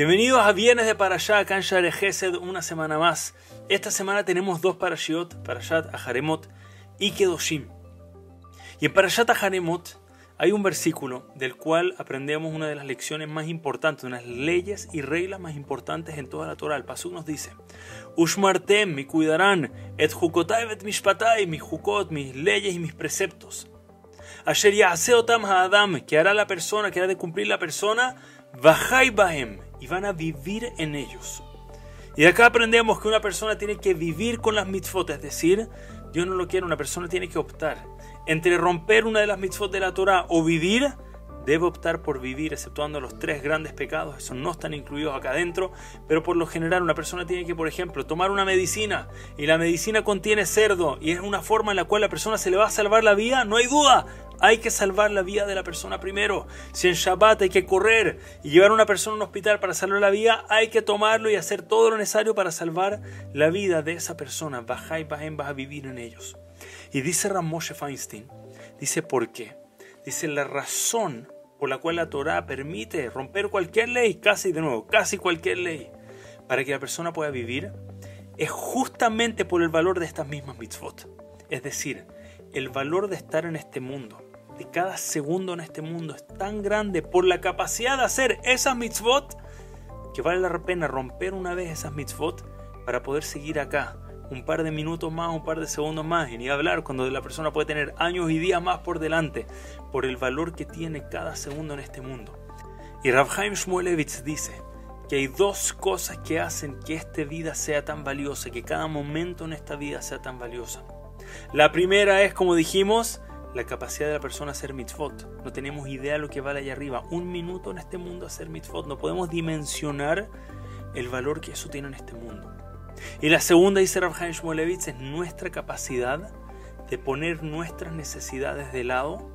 Bienvenidos a Viernes de Parashá, Share Gesed, una semana más. Esta semana tenemos dos Parashiot, Parashat Aharemot y Kedoshim. Y en Parashat Aharemot hay un versículo del cual aprendemos una de las lecciones más importantes, unas leyes y reglas más importantes en toda la Torah. El Pasuk nos dice, Ushmartem, mi cuidarán, et jukotai et mishpatai, mis jukot, mis leyes y mis preceptos. Asher otam ha'adam, que hará la persona, que hará de cumplir la persona, Vahai Bahem, y van a vivir en ellos. Y acá aprendemos que una persona tiene que vivir con las mitzvot, es decir, yo no lo quiero, una persona tiene que optar entre romper una de las mitzvot de la Torah o vivir, debe optar por vivir, exceptuando los tres grandes pecados, esos no están incluidos acá adentro, pero por lo general una persona tiene que, por ejemplo, tomar una medicina y la medicina contiene cerdo y es una forma en la cual la persona se le va a salvar la vida, no hay duda, hay que salvar la vida de la persona primero. Si en Shabbat hay que correr y llevar a una persona a un hospital para salvar la vida, hay que tomarlo y hacer todo lo necesario para salvar la vida de esa persona. Baja y Bajem vas a vivir en ellos. Y dice Ramoshe Feinstein, dice por qué. Dice la razón por la cual la Torah permite romper cualquier ley, casi de nuevo, casi cualquier ley, para que la persona pueda vivir, es justamente por el valor de estas mismas mitzvot. Es decir, el valor de estar en este mundo, cada segundo en este mundo es tan grande por la capacidad de hacer esas mitzvot que vale la pena romper una vez esas mitzvot para poder seguir acá un par de minutos más, un par de segundos más, y ni hablar cuando la persona puede tener años y días más por delante, por el valor que tiene cada segundo en este mundo. Y Rabhaim Shmulevitz dice que hay dos cosas que hacen que esta vida sea tan valiosa, que cada momento en esta vida sea tan valiosa. La primera es, como dijimos, la capacidad de la persona a hacer mitzvot. No tenemos idea de lo que vale allá arriba. Un minuto en este mundo hacer mitzvot. No podemos dimensionar el valor que eso tiene en este mundo. Y la segunda, dice Rav Chaim Shmulevitz, es nuestra capacidad de poner nuestras necesidades de lado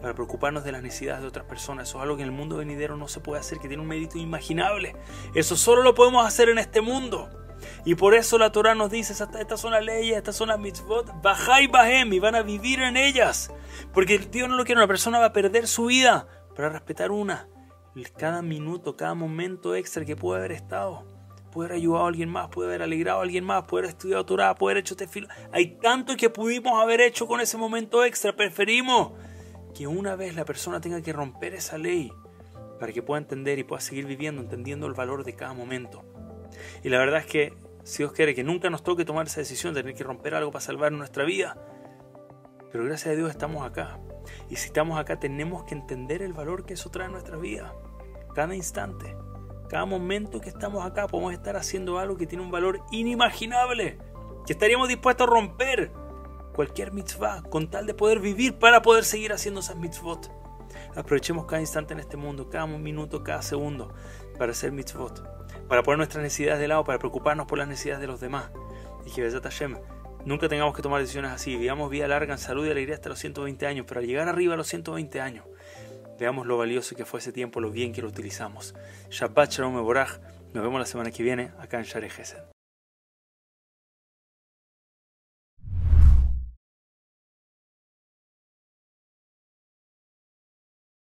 para preocuparnos de las necesidades de otras personas. Eso es algo que en el mundo venidero no se puede hacer, que tiene un mérito inimaginable. Eso solo lo podemos hacer en este mundo. Y por eso la Torah nos dice, estas son las leyes, estas son las mitzvot, bajai bahem, y van a vivir en ellas. Porque Dios no lo quiere, una persona va a perder su vida para respetar una. Cada minuto, cada momento extra que puede haber estado. Puede haber ayudado a alguien más, puede haber alegrado a alguien más, puede haber estudiado Torah, puede haber hecho tefilo. Hay tanto que pudimos haber hecho con ese momento extra. Preferimos que una vez la persona tenga que romper esa ley para que pueda entender y pueda seguir viviendo, entendiendo el valor de cada momento. Y la verdad es que si Dios quiere que nunca nos toque tomar esa decisión de tener que romper algo para salvar nuestra vida, pero gracias a Dios estamos acá. Y si estamos acá tenemos que entender el valor que eso trae a nuestra vida. Cada instante, cada momento que estamos acá podemos estar haciendo algo que tiene un valor inimaginable. Que estaríamos dispuestos a romper cualquier mitzvah con tal de poder vivir para poder seguir haciendo esas mitzvot. Aprovechemos cada instante en este mundo, cada minuto, cada segundo para hacer mitzvot, para poner nuestras necesidades de lado, para preocuparnos por las necesidades de los demás. Y que Hashem nunca tengamos que tomar decisiones así. Vivamos vida larga en salud y alegría hasta los 120 años, pero al llegar arriba a los 120 años, veamos lo valioso que fue ese tiempo, lo bien que lo utilizamos. Shabbat Shalom Eborach. Nos vemos la semana que viene acá en Share.